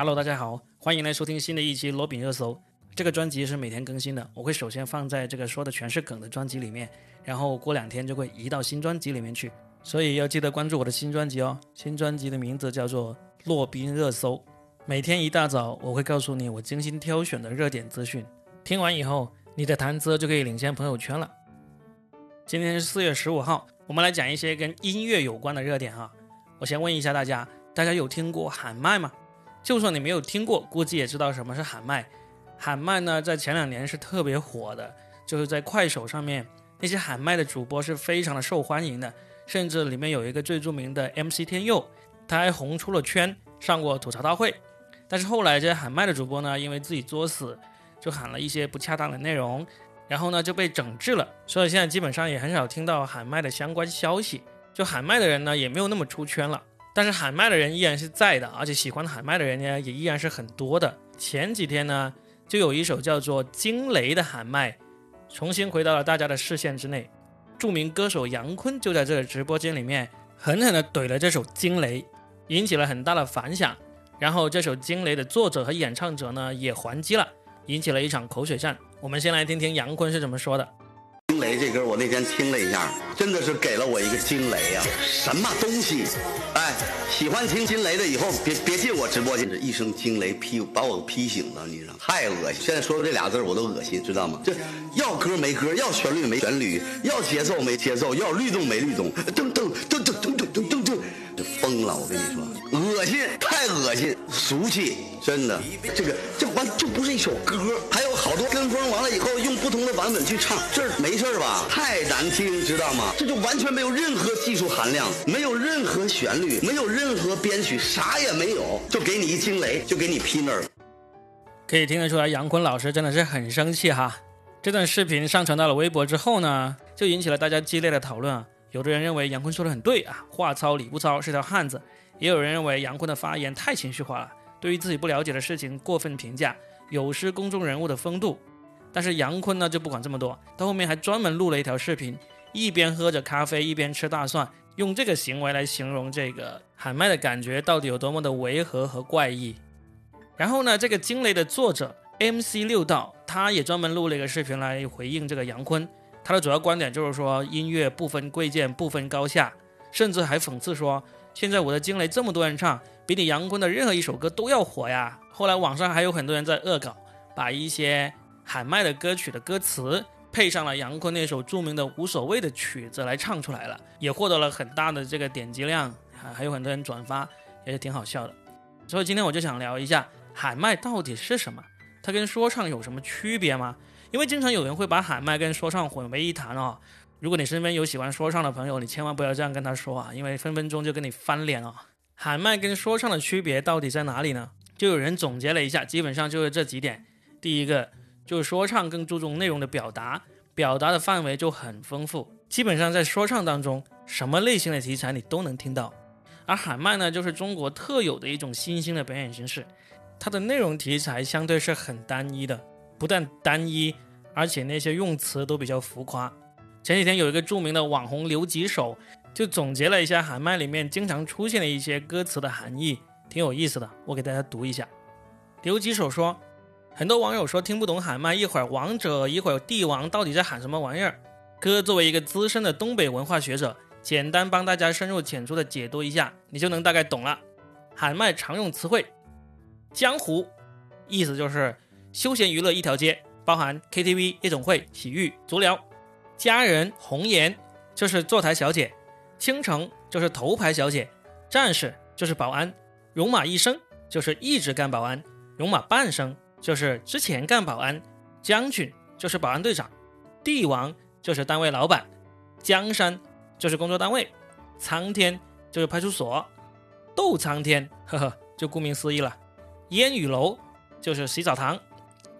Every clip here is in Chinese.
Hello，大家好，欢迎来收听新的一期罗宾热搜。这个专辑是每天更新的，我会首先放在这个说的全是梗的专辑里面，然后过两天就会移到新专辑里面去，所以要记得关注我的新专辑哦。新专辑的名字叫做《洛宾热搜》，每天一大早我会告诉你我精心挑选的热点资讯，听完以后你的谈资就可以领先朋友圈了。今天是四月十五号，我们来讲一些跟音乐有关的热点哈。我先问一下大家，大家有听过喊麦吗？就算你没有听过，估计也知道什么是喊麦。喊麦呢，在前两年是特别火的，就是在快手上面，那些喊麦的主播是非常的受欢迎的，甚至里面有一个最著名的 MC 天佑，他还红出了圈，上过吐槽大会。但是后来这些喊麦的主播呢，因为自己作死，就喊了一些不恰当的内容，然后呢就被整治了，所以现在基本上也很少听到喊麦的相关消息。就喊麦的人呢，也没有那么出圈了，但是喊麦的人依然是在的，而且喜欢喊麦的人呢，也依然是很多的。前几天呢。就有一首叫做《惊雷》的喊麦，重新回到了大家的视线之内。著名歌手杨坤就在这个直播间里面狠狠地怼了这首《惊雷》，引起了很大的反响。然后这首《惊雷》的作者和演唱者呢也还击了，引起了一场口水战。我们先来听听杨坤是怎么说的。惊雷这歌我那天听了一下，真的是给了我一个惊雷呀！什么东西？哎，喜欢听惊雷的以后别别进我直播间，这一声惊雷劈把我劈醒了，你知道太恶心！现在说的这俩字我都恶心，知道吗？这要歌没歌，要旋律没旋律，要节奏没节奏，要律动没律动，噔噔噔噔噔噔噔噔，就疯了！我跟你说，恶心，太恶心，俗气。真的，这个这完就不是一首歌，还有好多跟风，完了以后用不同的版本去唱，这没事吧？太难听，知道吗？这就完全没有任何技术含量，没有任何旋律，没有任何编曲，啥也没有，就给你一惊雷，就给你劈那儿。可以听得出来，杨坤老师真的是很生气哈。这段视频上传到了微博之后呢，就引起了大家激烈的讨论啊。有的人认为杨坤说的很对啊，话糙理不糙，是条汉子；也有人认为杨坤的发言太情绪化了。对于自己不了解的事情过分评价，有失公众人物的风度。但是杨坤呢就不管这么多，到后面还专门录了一条视频，一边喝着咖啡一边吃大蒜，用这个行为来形容这个喊麦的感觉到底有多么的违和和怪异。然后呢，这个惊雷的作者 MC 六道他也专门录了一个视频来回应这个杨坤，他的主要观点就是说音乐不分贵贱不分高下，甚至还讽刺说现在我的惊雷这么多人唱。比你杨坤的任何一首歌都要火呀！后来网上还有很多人在恶搞，把一些喊麦的歌曲的歌词配上了杨坤那首著名的《无所谓》的曲子来唱出来了，也获得了很大的这个点击量，还还有很多人转发，也是挺好笑的。所以今天我就想聊一下喊麦到底是什么，它跟说唱有什么区别吗？因为经常有人会把喊麦跟说唱混为一谈哦。如果你身边有喜欢说唱的朋友，你千万不要这样跟他说啊，因为分分钟就跟你翻脸哦。喊麦跟说唱的区别到底在哪里呢？就有人总结了一下，基本上就是这几点。第一个就是说唱更注重内容的表达，表达的范围就很丰富，基本上在说唱当中，什么类型的题材你都能听到。而喊麦呢，就是中国特有的一种新兴的表演形式，它的内容题材相对是很单一的，不但单一，而且那些用词都比较浮夸。前几天有一个著名的网红留几手。就总结了一下喊麦里面经常出现的一些歌词的含义，挺有意思的。我给大家读一下。留几手说，很多网友说听不懂喊麦，一会儿王者，一会儿帝王，到底在喊什么玩意儿？哥作为一个资深的东北文化学者，简单帮大家深入浅出的解读一下，你就能大概懂了。喊麦常用词汇，江湖，意思就是休闲娱乐一条街，包含 KTV、夜总会、洗浴、足疗。佳人红颜就是坐台小姐。倾城就是头牌小姐，战士就是保安，戎马一生就是一直干保安，戎马半生就是之前干保安，将军就是保安队长，帝王就是单位老板，江山就是工作单位，苍天就是派出所，斗苍天，呵呵，就顾名思义了，烟雨楼就是洗澡堂，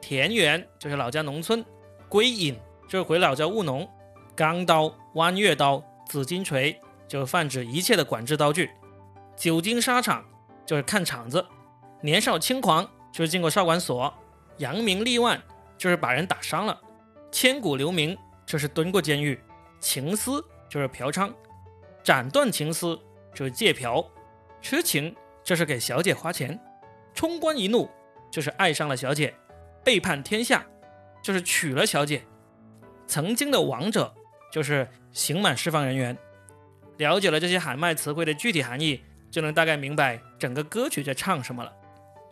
田园就是老家农村，归隐就是回老家务农，钢刀、弯月刀、紫金锤。就是泛指一切的管制刀具，久经沙场就是看场子，年少轻狂就是进过少管所，扬名立万就是把人打伤了，千古留名就是蹲过监狱，情丝就是嫖娼，斩断情丝就是借嫖，痴情就是给小姐花钱，冲冠一怒就是爱上了小姐，背叛天下就是娶了小姐，曾经的王者就是刑满释放人员。了解了这些喊麦词汇的具体含义，就能大概明白整个歌曲在唱什么了。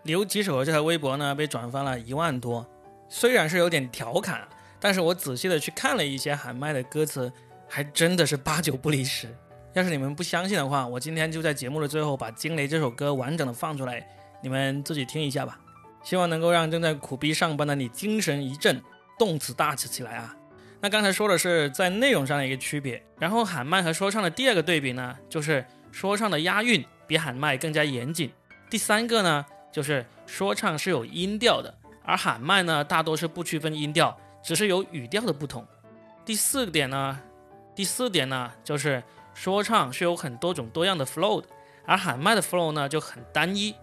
刘几手的这条微博呢，被转发了一万多，虽然是有点调侃，但是我仔细的去看了一些喊麦的歌词，还真的是八九不离十。要是你们不相信的话，我今天就在节目的最后把《惊雷》这首歌完整的放出来，你们自己听一下吧。希望能够让正在苦逼上班的你精神一振，动词大起起来啊！那刚才说的是在内容上的一个区别，然后喊麦和说唱的第二个对比呢，就是说唱的押韵比喊麦更加严谨。第三个呢，就是说唱是有音调的，而喊麦呢大多是不区分音调，只是有语调的不同。第四点呢，第四点呢，就是说唱是有很多种多样的 flow 的，而喊麦的 flow 呢就很单一。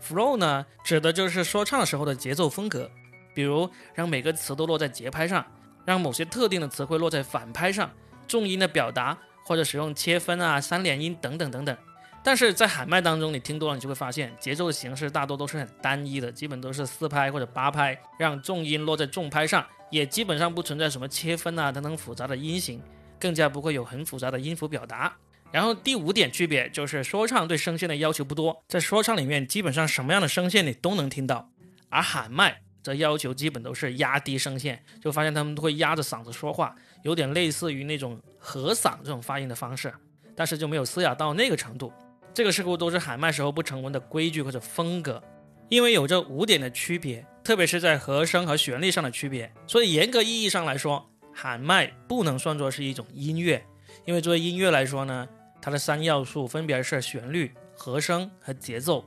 flow 呢指的就是说唱时候的节奏风格，比如让每个词都落在节拍上。让某些特定的词汇落在反拍上，重音的表达，或者使用切分啊、三连音等等等等。但是在喊麦当中，你听多了，你就会发现节奏的形式大多都是很单一的，基本都是四拍或者八拍，让重音落在重拍上，也基本上不存在什么切分啊等等复杂的音型，更加不会有很复杂的音符表达。然后第五点区别就是说唱对声线的要求不多，在说唱里面基本上什么样的声线你都能听到，而喊麦。的要求基本都是压低声线，就发现他们都会压着嗓子说话，有点类似于那种和嗓这种发音的方式，但是就没有嘶哑到那个程度。这个似乎都是喊麦时候不成文的规矩或者风格。因为有这五点的区别，特别是在和声和旋律上的区别，所以严格意义上来说，喊麦不能算作是一种音乐。因为作为音乐来说呢，它的三要素分别是旋律、和声和节奏。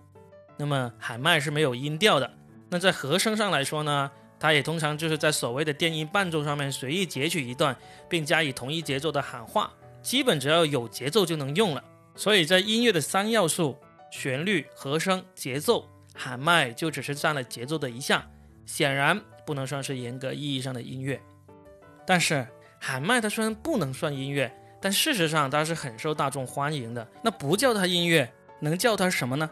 那么喊麦是没有音调的。那在和声上来说呢，它也通常就是在所谓的电音伴奏上面随意截取一段，并加以同一节奏的喊话，基本只要有节奏就能用了。所以在音乐的三要素——旋律、和声、节奏，喊麦就只是占了节奏的一项，显然不能算是严格意义上的音乐。但是喊麦它虽然不能算音乐，但事实上它是很受大众欢迎的。那不叫它音乐，能叫它什么呢？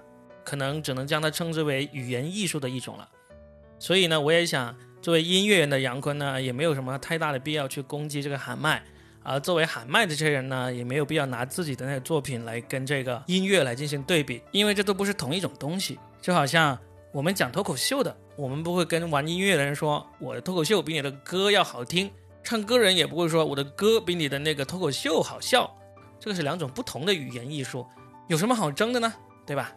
可能只能将它称之为语言艺术的一种了，所以呢，我也想作为音乐人的杨坤呢，也没有什么太大的必要去攻击这个喊麦，而作为喊麦的这些人呢，也没有必要拿自己的那个作品来跟这个音乐来进行对比，因为这都不是同一种东西。就好像我们讲脱口秀的，我们不会跟玩音乐的人说我的脱口秀比你的歌要好听，唱歌人也不会说我的歌比你的那个脱口秀好笑，这个是两种不同的语言艺术，有什么好争的呢？对吧？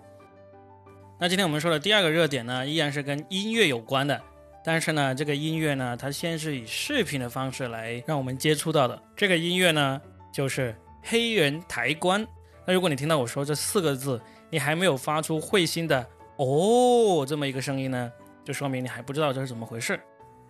那今天我们说的第二个热点呢，依然是跟音乐有关的，但是呢，这个音乐呢，它先是以视频的方式来让我们接触到的。这个音乐呢，就是黑人抬棺。那如果你听到我说这四个字，你还没有发出会心的“哦”这么一个声音呢，就说明你还不知道这是怎么回事。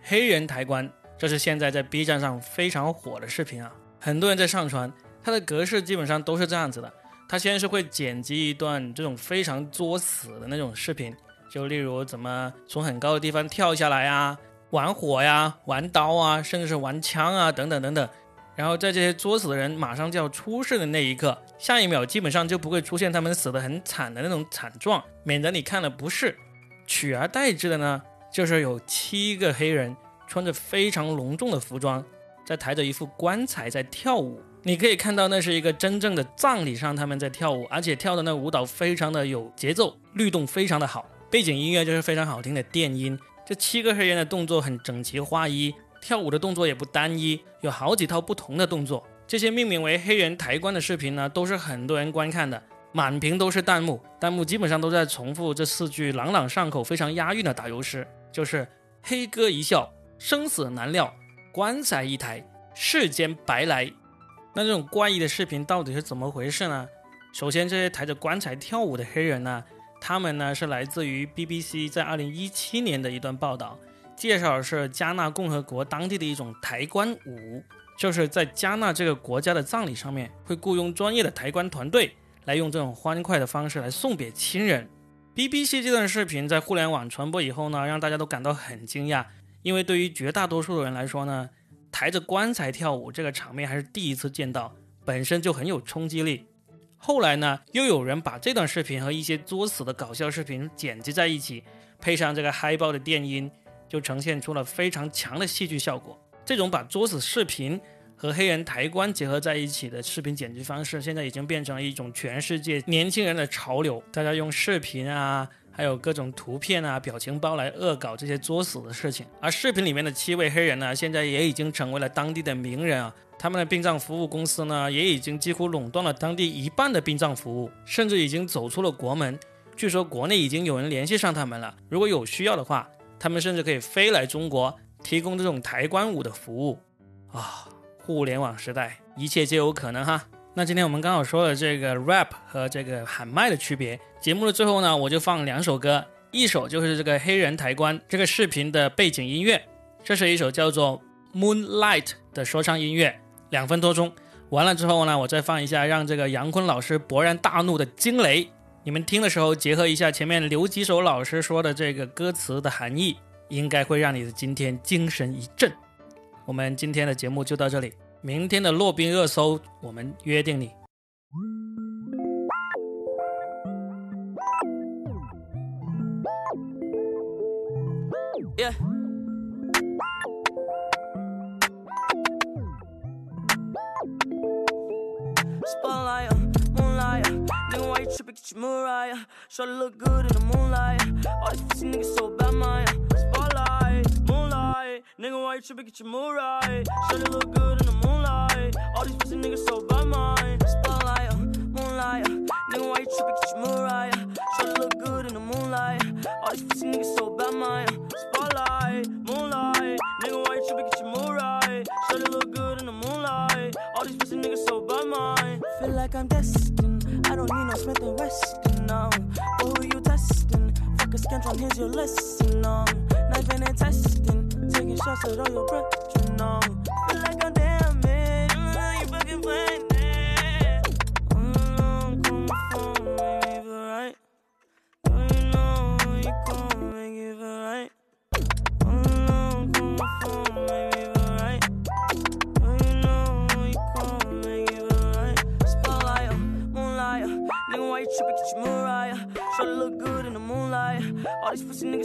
黑人抬棺，这是现在在 B 站上非常火的视频啊，很多人在上传，它的格式基本上都是这样子的。他先是会剪辑一段这种非常作死的那种视频，就例如怎么从很高的地方跳下来啊，玩火呀，玩刀啊，甚至是玩枪啊，等等等等。然后在这些作死的人马上就要出事的那一刻，下一秒基本上就不会出现他们死得很惨的那种惨状，免得你看了不适。取而代之的呢，就是有七个黑人穿着非常隆重的服装，在抬着一副棺材在跳舞。你可以看到，那是一个真正的葬礼上他们在跳舞，而且跳的那舞蹈非常的有节奏，律动非常的好，背景音乐就是非常好听的电音。这七个黑人的动作很整齐划一，跳舞的动作也不单一，有好几套不同的动作。这些命名为“黑人抬棺”的视频呢，都是很多人观看的，满屏都是弹幕，弹幕基本上都在重复这四句朗朗上口、非常押韵的打油诗，就是“黑哥一笑，生死难料，棺材一抬，世间白来。”那这种怪异的视频到底是怎么回事呢？首先，这些抬着棺材跳舞的黑人呢，他们呢是来自于 BBC 在二零一七年的一段报道，介绍的是加纳共和国当地的一种抬棺舞，就是在加纳这个国家的葬礼上面会雇佣专业的抬棺团队来用这种欢快的方式来送别亲人。BBC 这段视频在互联网传播以后呢，让大家都感到很惊讶，因为对于绝大多数的人来说呢。抬着棺材跳舞这个场面还是第一次见到，本身就很有冲击力。后来呢，又有人把这段视频和一些作死的搞笑视频剪辑在一起，配上这个嗨爆的电音，就呈现出了非常强的戏剧效果。这种把作死视频和黑人抬棺结合在一起的视频剪辑方式，现在已经变成了一种全世界年轻人的潮流。大家用视频啊，还有各种图片啊、表情包来恶搞这些作死的事情。而视频里面的七位黑人呢，现在也已经成为了当地的名人啊。他们的殡葬服务公司呢，也已经几乎垄断了当地一半的殡葬服务，甚至已经走出了国门。据说国内已经有人联系上他们了，如果有需要的话，他们甚至可以飞来中国提供这种抬棺舞的服务。啊，互联网时代，一切皆有可能哈。那今天我们刚好说了这个 rap 和这个喊麦的区别。节目的最后呢，我就放两首歌，一首就是这个黑人抬棺这个视频的背景音乐，这是一首叫做 Moonlight 的说唱音乐。两分多钟，完了之后呢，我再放一下让这个杨坤老师勃然大怒的《惊雷》，你们听的时候结合一下前面刘几手老师说的这个歌词的含义，应该会让你的今天精神一振。我们今天的节目就到这里，明天的洛宾热搜我们约定你。Spotlight, moonlight. Nigga, why you tripping? Get your Mariah. Shorty look good in the moonlight. All these pussy niggas so bad, Maya. Spotlight, moonlight. Nigga, why you tripping? Get your Mariah. Shorty look good in the moonlight. All these pussy niggas so bad, Maya. Spotlight, moonlight. Nigga, why you tripping? Get your Mariah. Shorty look good in the moonlight.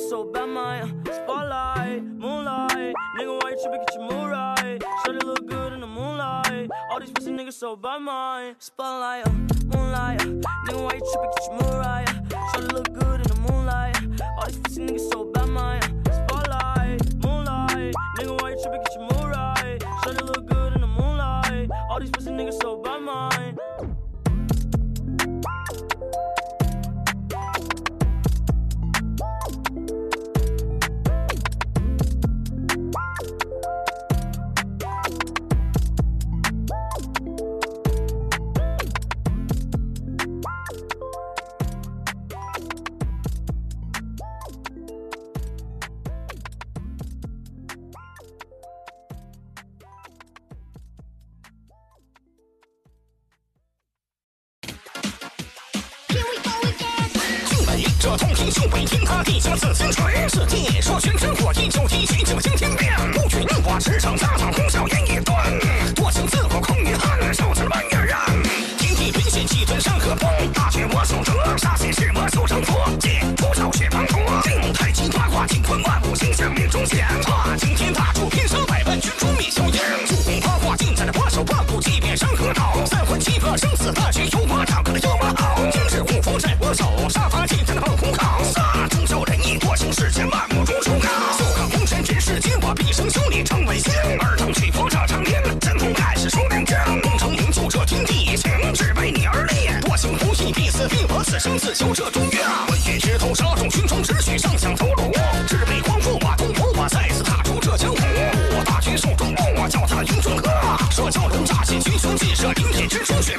So bad, my Spotlight, moonlight. Nigga, why you tripping? Get your Mariah. Shorty look good in the moonlight. All these pussy niggas so bad, Maya. Spotlight, moonlight. Nigga, why you tripping? Get your Mariah. Shorty look 这通天塌地下紫金锤，此地说玄真火一九提取九星天变，乌云我驰骋生自求这中原，文艺枝头杀众群雄，只许上将头颅，只为光复我东吴，我再次踏出这江湖，我大军手中握，我叫他云中鹤，射蛟龙乍起群雄，尽射灵体之中血